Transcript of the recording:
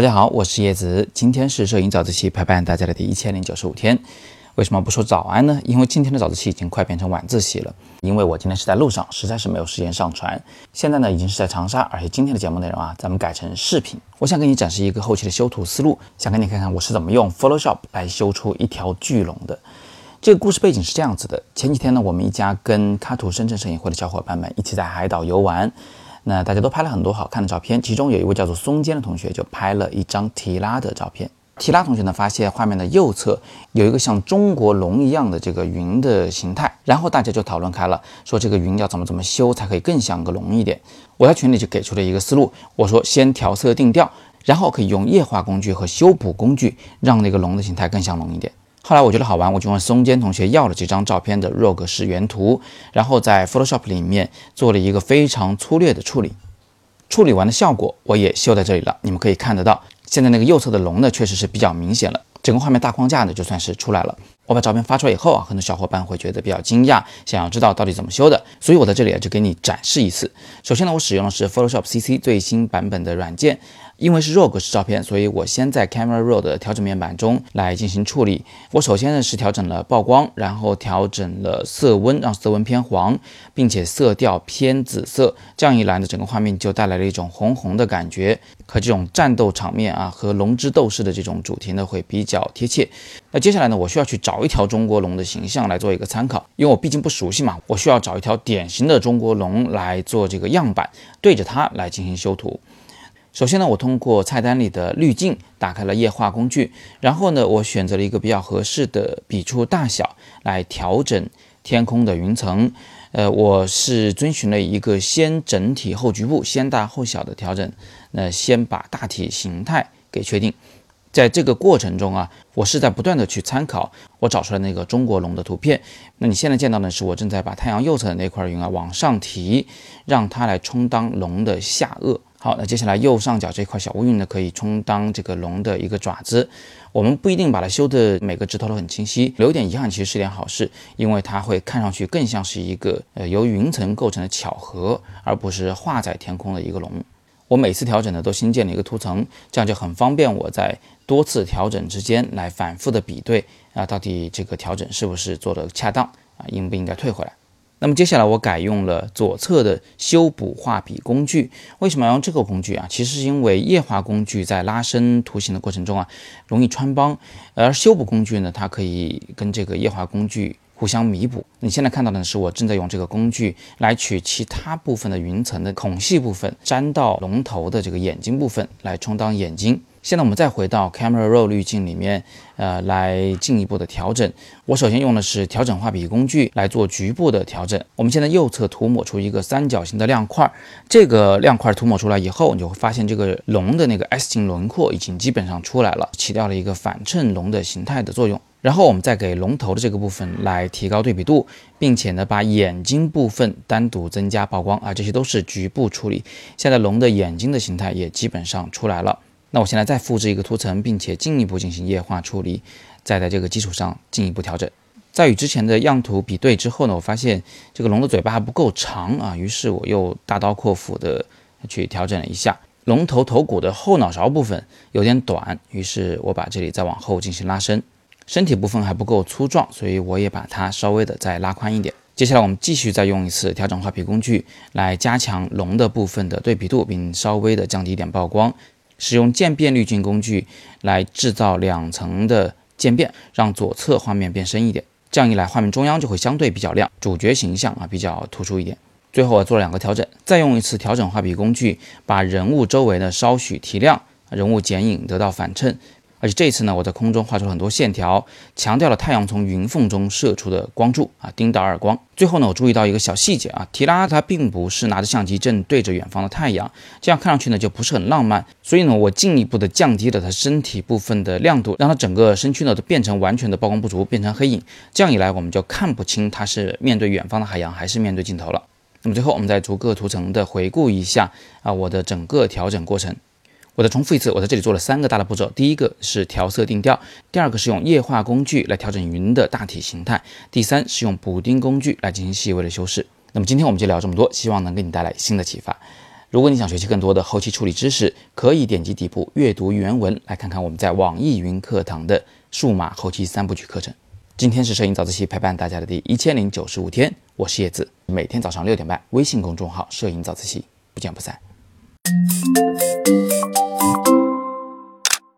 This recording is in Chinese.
大家好，我是叶子，今天是摄影早自习陪伴大家的第一千零九十五天。为什么不说早安呢？因为今天的早自习已经快变成晚自习了。因为我今天是在路上，实在是没有时间上传。现在呢，已经是在长沙，而且今天的节目内容啊，咱们改成视频。我想给你展示一个后期的修图思路，想给你看看我是怎么用 Photoshop 来修出一条巨龙的。这个故事背景是这样子的：前几天呢，我们一家跟喀图深圳摄影会的小伙伴们一起在海岛游玩。那大家都拍了很多好看的照片，其中有一位叫做松间的同学就拍了一张提拉的照片。提拉同学呢发现画面的右侧有一个像中国龙一样的这个云的形态，然后大家就讨论开了，说这个云要怎么怎么修才可以更像个龙一点。我在群里就给出了一个思路，我说先调色定调，然后可以用液化工具和修补工具让那个龙的形态更像龙一点。后来我觉得好玩，我就问松间同学要了这张照片的 RAW 格式原图，然后在 Photoshop 里面做了一个非常粗略的处理。处理完的效果我也修在这里了，你们可以看得到。现在那个右侧的龙呢，确实是比较明显了，整个画面大框架呢就算是出来了。我把照片发出来以后啊，很多小伙伴会觉得比较惊讶，想要知道到底怎么修的，所以我在这里啊就给你展示一次。首先呢，我使用的是 Photoshop CC 最新版本的软件。因为是 RAW 格式照片，所以我先在 Camera Raw 的调整面板中来进行处理。我首先呢是调整了曝光，然后调整了色温，让色温偏黄，并且色调偏紫色。这样一来呢，整个画面就带来了一种红红的感觉，和这种战斗场面啊和龙之斗士的这种主题呢会比较贴切。那接下来呢，我需要去找一条中国龙的形象来做一个参考，因为我毕竟不熟悉嘛，我需要找一条典型的中国龙来做这个样板，对着它来进行修图。首先呢，我通过菜单里的滤镜打开了液化工具，然后呢，我选择了一个比较合适的笔触大小来调整天空的云层。呃，我是遵循了一个先整体后局部、先大后小的调整。那先把大体形态给确定，在这个过程中啊，我是在不断的去参考我找出来那个中国龙的图片。那你现在见到的是我正在把太阳右侧的那块云啊往上提，让它来充当龙的下颚。好，那接下来右上角这块小乌云呢，可以充当这个龙的一个爪子。我们不一定把它修的每个指头都很清晰，留点遗憾其实是件好事，因为它会看上去更像是一个呃由云层构成的巧合，而不是画在天空的一个龙。我每次调整呢都新建了一个图层，这样就很方便我在多次调整之间来反复的比对啊，到底这个调整是不是做的恰当啊，应不应该退回来。那么接下来我改用了左侧的修补画笔工具，为什么要用这个工具啊？其实是因为液化工具在拉伸图形的过程中啊，容易穿帮，而修补工具呢，它可以跟这个液化工具互相弥补。你现在看到的是我正在用这个工具来取其他部分的云层的孔隙部分，粘到龙头的这个眼睛部分来充当眼睛。现在我们再回到 Camera Raw 滤镜里面，呃，来进一步的调整。我首先用的是调整画笔工具来做局部的调整。我们现在右侧涂抹出一个三角形的亮块，这个亮块涂抹出来以后，你就会发现这个龙的那个 S 型轮廓已经基本上出来了，起到了一个反衬龙的形态的作用。然后我们再给龙头的这个部分来提高对比度，并且呢，把眼睛部分单独增加曝光啊，这些都是局部处理。现在龙的眼睛的形态也基本上出来了。那我现在再复制一个图层，并且进一步进行液化处理，再在这个基础上进一步调整。在与之前的样图比对之后呢，我发现这个龙的嘴巴还不够长啊，于是我又大刀阔斧的去调整了一下。龙头头骨的后脑勺部分有点短，于是我把这里再往后进行拉伸。身体部分还不够粗壮，所以我也把它稍微的再拉宽一点。接下来我们继续再用一次调整画笔工具来加强龙的部分的对比度，并稍微的降低一点曝光。使用渐变滤镜工具来制造两层的渐变，让左侧画面变深一点。这样一来，画面中央就会相对比较亮，主角形象啊比较突出一点。最后我做了两个调整，再用一次调整画笔工具，把人物周围的稍许提亮，人物剪影得到反衬。而且这次呢，我在空中画出了很多线条，强调了太阳从云缝中射出的光柱啊，丁达尔光。最后呢，我注意到一个小细节啊，提拉他并不是拿着相机正对着远方的太阳，这样看上去呢就不是很浪漫。所以呢，我进一步的降低了他身体部分的亮度，让他整个身躯呢都变成完全的曝光不足，变成黑影。这样一来，我们就看不清他是面对远方的海洋还是面对镜头了。那么最后，我们再逐个图层的回顾一下啊，我的整个调整过程。我再重复一次，我在这里做了三个大的步骤。第一个是调色定调，第二个是用液化工具来调整云的大体形态，第三是用补丁工具来进行细微的修饰。那么今天我们就聊这么多，希望能给你带来新的启发。如果你想学习更多的后期处理知识，可以点击底部阅读原文来看看我们在网易云课堂的数码后期三部曲课程。今天是摄影早自习陪伴大家的第一千零九十五天，我是叶子，每天早上六点半，微信公众号“摄影早自习”，不见不散。